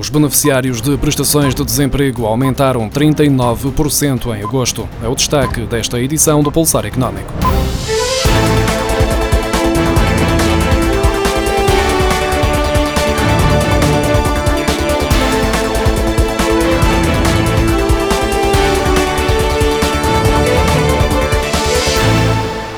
Os beneficiários de prestações de desemprego aumentaram 39% em agosto. É o destaque desta edição do Pulsar Económico.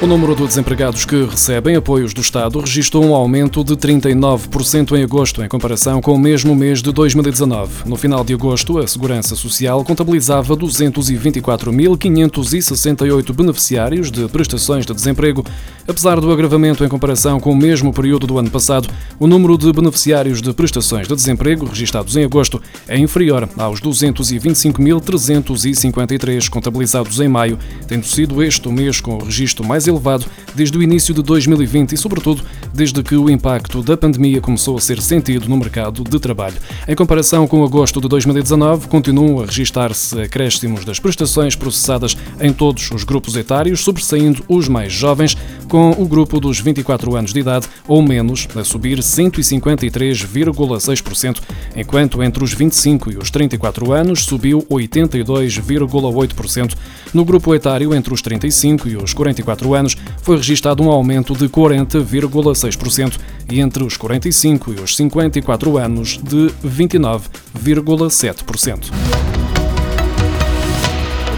O número de desempregados que recebem apoios do Estado registrou um aumento de 39% em agosto, em comparação com o mesmo mês de 2019. No final de agosto, a Segurança Social contabilizava 224.568 beneficiários de prestações de desemprego. Apesar do agravamento em comparação com o mesmo período do ano passado, o número de beneficiários de prestações de desemprego registados em agosto é inferior aos 225.353 contabilizados em maio, tendo sido este o mês com o registro mais elevado desde o início de 2020 e, sobretudo, desde que o impacto da pandemia começou a ser sentido no mercado de trabalho. Em comparação com agosto de 2019, continuam a registrar-se acréscimos das prestações processadas em todos os grupos etários, sobressaindo os mais jovens, com o grupo dos 24 anos de idade ou menos a subir 153,6%, enquanto entre os 25 e os 34 anos subiu 82,8%. No grupo etário entre os 35 e os 44 anos foi registado um aumento de 40,6% e entre os 45 e os 54 anos de 29,7%.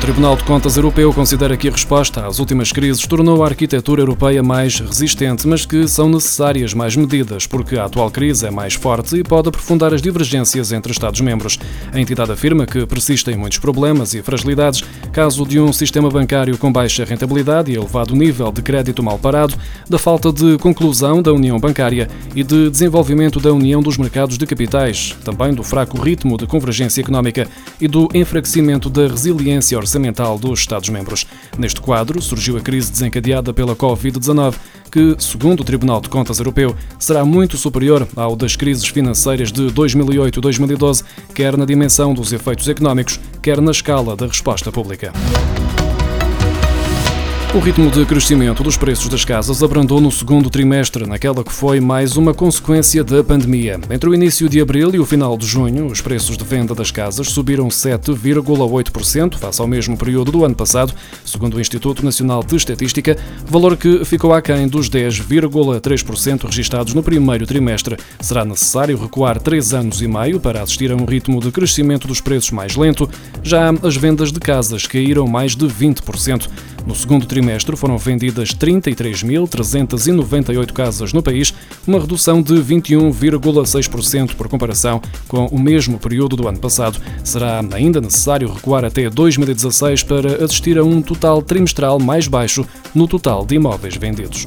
Tribunal de Contas Europeu considera que a resposta às últimas crises tornou a arquitetura europeia mais resistente, mas que são necessárias mais medidas, porque a atual crise é mais forte e pode aprofundar as divergências entre Estados-membros. A entidade afirma que persistem muitos problemas e fragilidades, caso de um sistema bancário com baixa rentabilidade e elevado nível de crédito mal parado, da falta de conclusão da União Bancária e de desenvolvimento da União dos Mercados de Capitais, também do fraco ritmo de convergência económica e do enfraquecimento da resiliência orçamental orçamental dos Estados-membros. Neste quadro, surgiu a crise desencadeada pela Covid-19, que, segundo o Tribunal de Contas Europeu, será muito superior ao das crises financeiras de 2008 e 2012, quer na dimensão dos efeitos económicos, quer na escala da resposta pública. O ritmo de crescimento dos preços das casas abrandou no segundo trimestre, naquela que foi mais uma consequência da pandemia. Entre o início de abril e o final de junho, os preços de venda das casas subiram 7,8% face ao mesmo período do ano passado, segundo o Instituto Nacional de Estatística, valor que ficou aquém dos 10,3% registados no primeiro trimestre. Será necessário recuar três anos e meio para assistir a um ritmo de crescimento dos preços mais lento. Já as vendas de casas caíram mais de 20%. No segundo trimestre foram vendidas 33.398 casas no país, uma redução de 21,6% por comparação com o mesmo período do ano passado. Será ainda necessário recuar até 2016 para assistir a um total trimestral mais baixo no total de imóveis vendidos.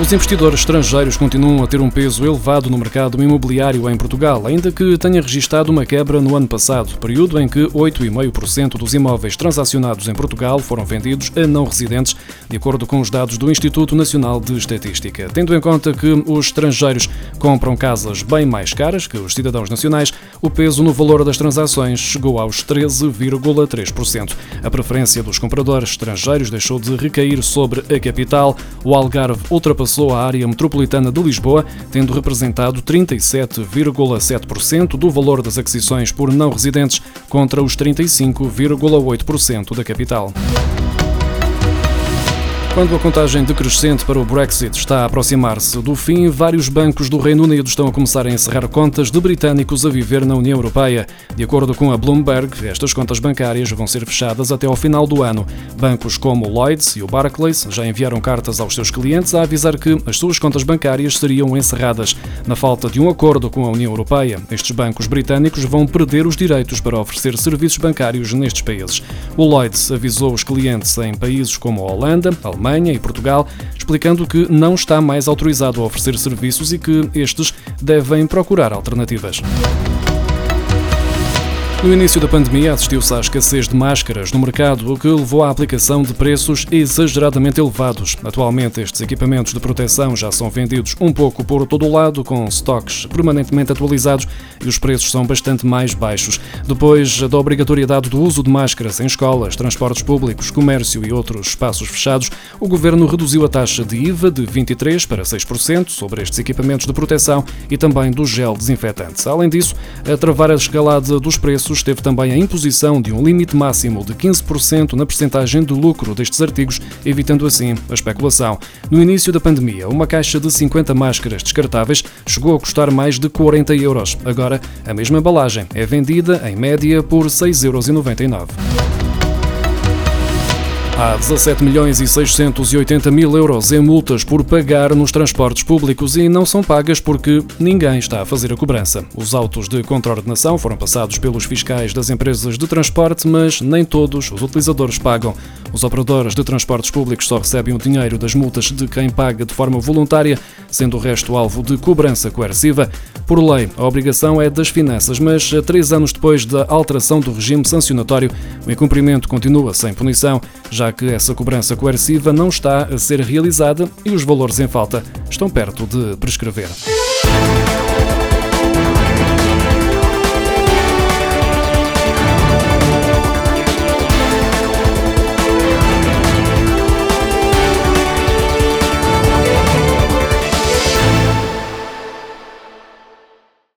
Os investidores estrangeiros continuam a ter um peso elevado no mercado imobiliário em Portugal, ainda que tenha registado uma quebra no ano passado, período em que 8,5% dos imóveis transacionados em Portugal foram vendidos a não residentes, de acordo com os dados do Instituto Nacional de Estatística. Tendo em conta que os estrangeiros compram casas bem mais caras que os cidadãos nacionais, o peso no valor das transações chegou aos 13,3%. A preferência dos compradores estrangeiros deixou de recair sobre a capital. O Algarve ultrapassou ultrapassou a área metropolitana de Lisboa, tendo representado 37,7% do valor das aquisições por não residentes, contra os 35,8% da capital. Quando a contagem decrescente para o Brexit está a aproximar-se do fim, vários bancos do Reino Unido estão a começar a encerrar contas de britânicos a viver na União Europeia. De acordo com a Bloomberg, estas contas bancárias vão ser fechadas até ao final do ano. Bancos como o Lloyds e o Barclays já enviaram cartas aos seus clientes a avisar que as suas contas bancárias seriam encerradas. Na falta de um acordo com a União Europeia, estes bancos britânicos vão perder os direitos para oferecer serviços bancários nestes países. O Lloyds avisou os clientes em países como a Holanda, a Alemanha, Alemanha e Portugal, explicando que não está mais autorizado a oferecer serviços e que estes devem procurar alternativas. No início da pandemia, assistiu-se à escassez de máscaras no mercado, o que levou à aplicação de preços exageradamente elevados. Atualmente, estes equipamentos de proteção já são vendidos um pouco por todo o lado, com estoques permanentemente atualizados e os preços são bastante mais baixos. Depois da obrigatoriedade do uso de máscaras em escolas, transportes públicos, comércio e outros espaços fechados, o governo reduziu a taxa de IVA de 23% para 6% sobre estes equipamentos de proteção e também do gel desinfetante. Além disso, a travar a escalada dos preços preços teve também a imposição de um limite máximo de 15% na percentagem de lucro destes artigos, evitando assim a especulação. No início da pandemia, uma caixa de 50 máscaras descartáveis chegou a custar mais de 40 euros. Agora, a mesma embalagem é vendida, em média, por 6,99 euros. Há 17 milhões e 680 mil euros em multas por pagar nos transportes públicos e não são pagas porque ninguém está a fazer a cobrança. Os autos de contraordenação foram passados pelos fiscais das empresas de transporte, mas nem todos os utilizadores pagam. Os operadores de transportes públicos só recebem o dinheiro das multas de quem paga de forma voluntária, sendo o resto alvo de cobrança coerciva. Por lei, a obrigação é das finanças, mas três anos depois da alteração do regime sancionatório, o incumprimento continua sem punição, já que essa cobrança coerciva não está a ser realizada e os valores em falta estão perto de prescrever.